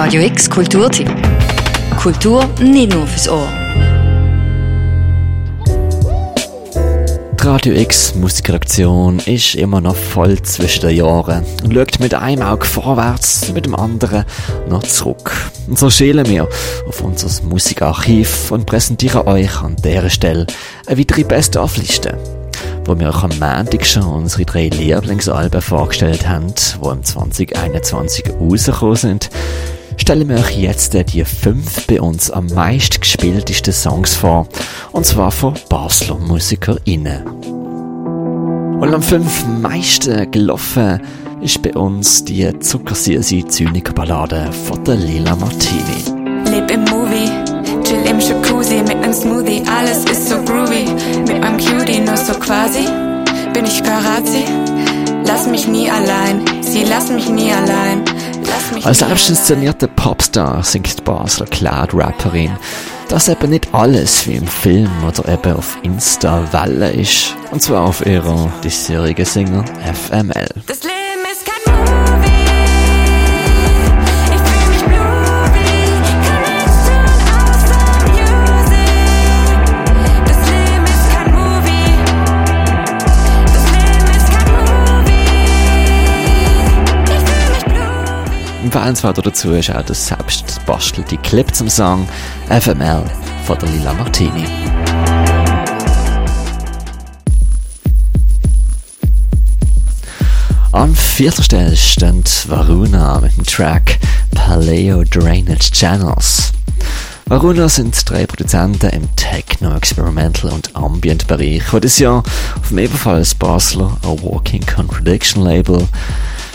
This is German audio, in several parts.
Radio X Kulturtipp. Kultur nicht nur fürs Ohr. Die Radio X Musikredaktion ist immer noch voll zwischen den Jahren und schaut mit einem Auge vorwärts, mit dem anderen noch zurück. Und so schälen wir auf unser Musikarchiv und präsentieren euch an dieser Stelle eine weitere Best-of-Liste, wo wir euch am Montag schon unsere drei Lieblingsalben vorgestellt haben, die im 2021 rausgekommen sind stellen wir euch jetzt die fünf bei uns am meist gespieltesten Songs vor. Und zwar von Basler MusikerInnen. Und am fünf meisten gelaufen ist bei uns die zuckersüße Zyniker-Ballade von der Lila Martini. Leb im Movie, chill im Jacuzzi mit nem Smoothie, alles ist so groovy. Mit meinem Cutie nur so quasi, bin ich Parazzi. Lass mich nie allein, sie lassen mich nie allein. Als selbstinszenierte Popstar singt Basler Cloud-Rapperin, dass eben nicht alles wie im Film oder eben auf Insta Welle ist. Und zwar auf ihrer diesjährigen Single FML. Das Empfehlenswert dazu ist auch der selbst bastelte Clip zum Song FML von der Lila Martini. An vierter Stelle stand Varuna mit dem Track Paleo Drainage Channels. Varuna sind drei Produzenten im Techno, Experimental und Ambient Bereich, die das Jahr auf dem ebenfalls Basler A Walking Contradiction Label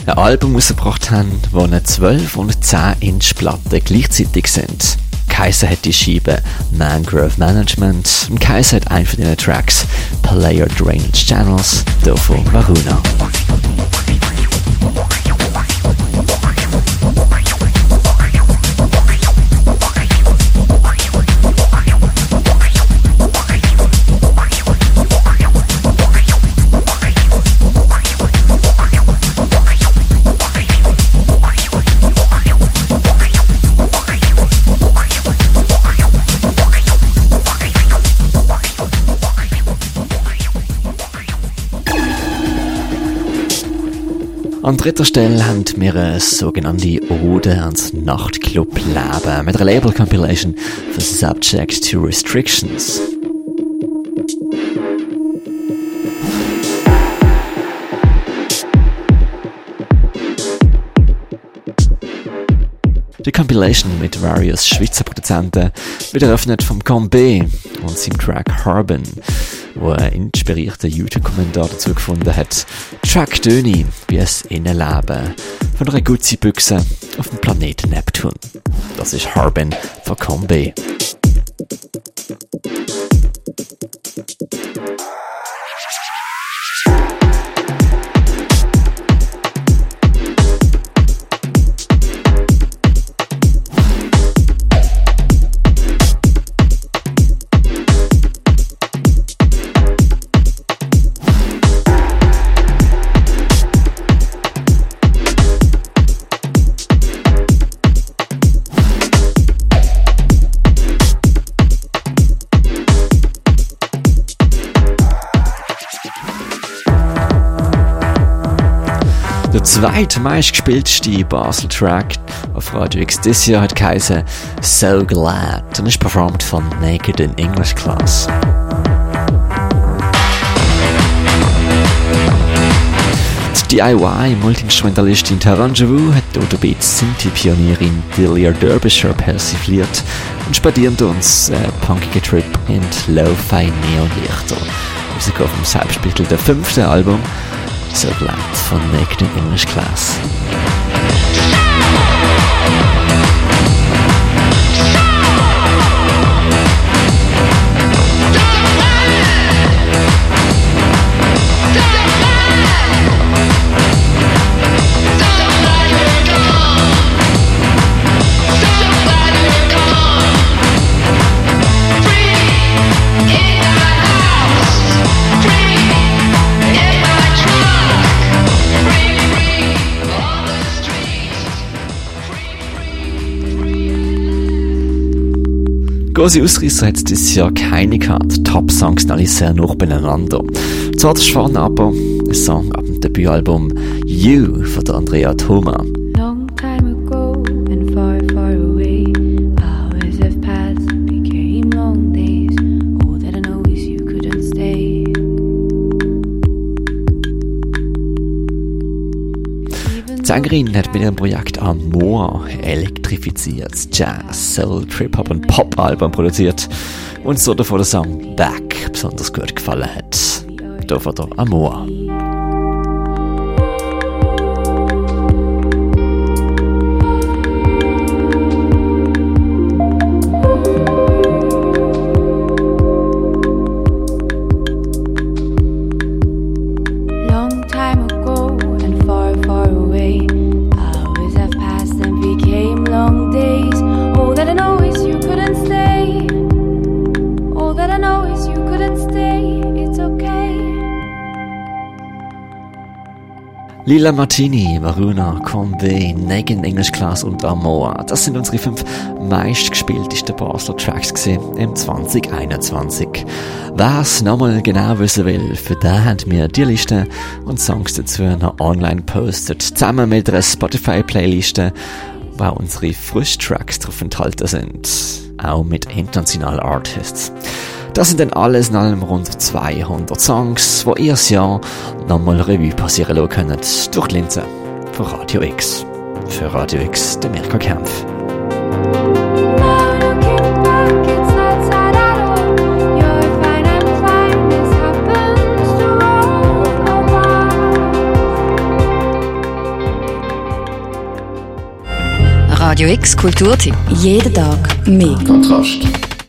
ein Album rausgebracht haben, wo eine 12 und 10 Inch Platte gleichzeitig sind. Kaiser hat die Scheibe Mangrove Management und Kaiser hat einen von den Tracks Player Drainage Channels, davon Varuna. An dritter Stelle haben wir eine sogenannte Ode ans Nachtclub-Leben mit einer Label-Compilation für Subject to Restrictions. Die Compilation mit various Schweizer Produzenten wird eröffnet vom Combe und seinem Track Harbin wo einen inspirierten YouTube-Kommentar dazu gefunden hat. Track Döni, wie es Innenleben von einer Guzzi-Büchse auf dem Planeten Neptun. Das ist Harbin von Combe. Der zweite meistgespielteste Basel-Track auf Radio X dieses Jahr hat geheißen So Glad und ist performt von Naked in English Class. Die DIY-Multiinstrumentalistin Taranja Wu hat dort die Sinti-Pionierin Delia Derbyshire persifliert und spadiert uns äh, punkige Trip in Lo-Fi Neonlichter. Musik auf dem selbstbetitelten fünften Album so glad von Naked English Class. Große Ausreißer hat es dieses Jahr keine gehabt. Top-Songs alle sehr noch beieinander. Zuerst vorne aber ein Song ab dem Debütalbum You von der Andrea Thoma. Sängerin hat mit ihrem Projekt Amor elektrifiziert, Jazz, Soul, Trip-Hop und Pop-Album produziert und so davor der Song Back besonders gut gefallen hat. Davor der Amor. Lila Martini, Varuna, Conway, Negan English Class und Amor. Das sind unsere fünf meistgespieltesten Basler Tracks gesehen im 2021. Wer es nochmal genau wissen will, für den haben wir die Liste und Songs dazu noch online postet, zusammen mit einer Spotify-Playliste, wo unsere Frisch-Tracks drauf enthalten sind. Auch mit internationalen Artists. Das sind dann alles in allem rund 200 Songs, wo ihr das Jahr nochmal Revue passieren lassen könnt durch die Linse von Radio X. Für Radio X, der Mirko Kempf. Radio X Kulturtipp. Jeden Tag mehr. Kontrast.